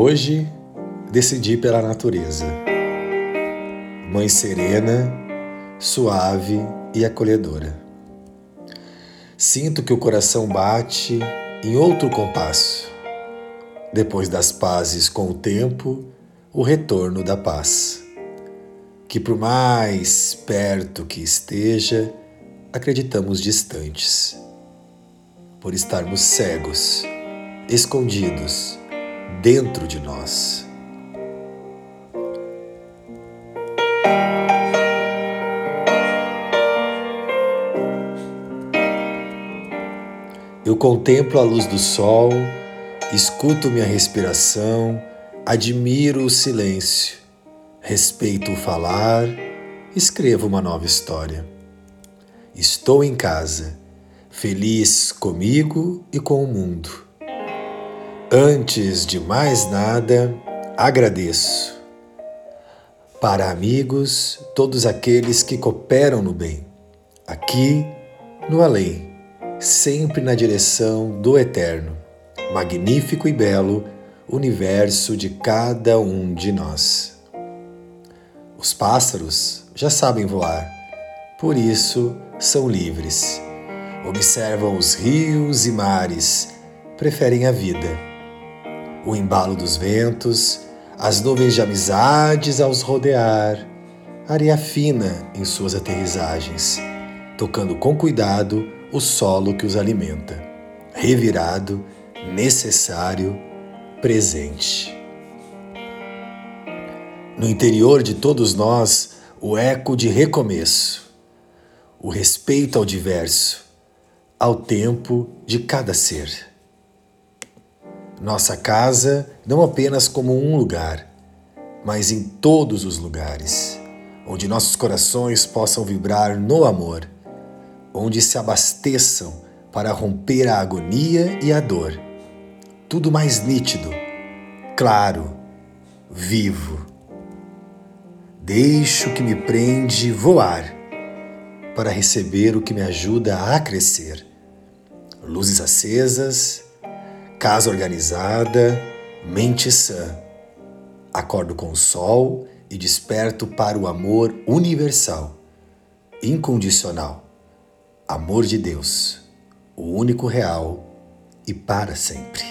Hoje decidi pela natureza. Mãe serena, suave e acolhedora. Sinto que o coração bate em outro compasso. Depois das pazes com o tempo, o retorno da paz. Que por mais perto que esteja, acreditamos distantes. Por estarmos cegos, escondidos dentro de nós. Eu contemplo a luz do sol, escuto minha respiração, admiro o silêncio, respeito o falar, escrevo uma nova história. Estou em casa, feliz comigo e com o mundo. Antes de mais nada, agradeço. Para amigos, todos aqueles que cooperam no bem, aqui no além, sempre na direção do eterno, magnífico e belo universo de cada um de nós. Os pássaros já sabem voar, por isso são livres. Observam os rios e mares, preferem a vida. O embalo dos ventos, as nuvens de amizades aos rodear, areia fina em suas aterrissagens, tocando com cuidado o solo que os alimenta, revirado, necessário, presente. No interior de todos nós, o eco de recomeço, o respeito ao diverso, ao tempo de cada ser. Nossa casa não apenas como um lugar, mas em todos os lugares, onde nossos corações possam vibrar no amor onde se abasteçam para romper a agonia e a dor. Tudo mais nítido, claro, vivo. Deixo que me prende voar para receber o que me ajuda a crescer. Luzes acesas, casa organizada, mente sã. Acordo com o sol e desperto para o amor universal, incondicional amor de Deus, o único real e para sempre.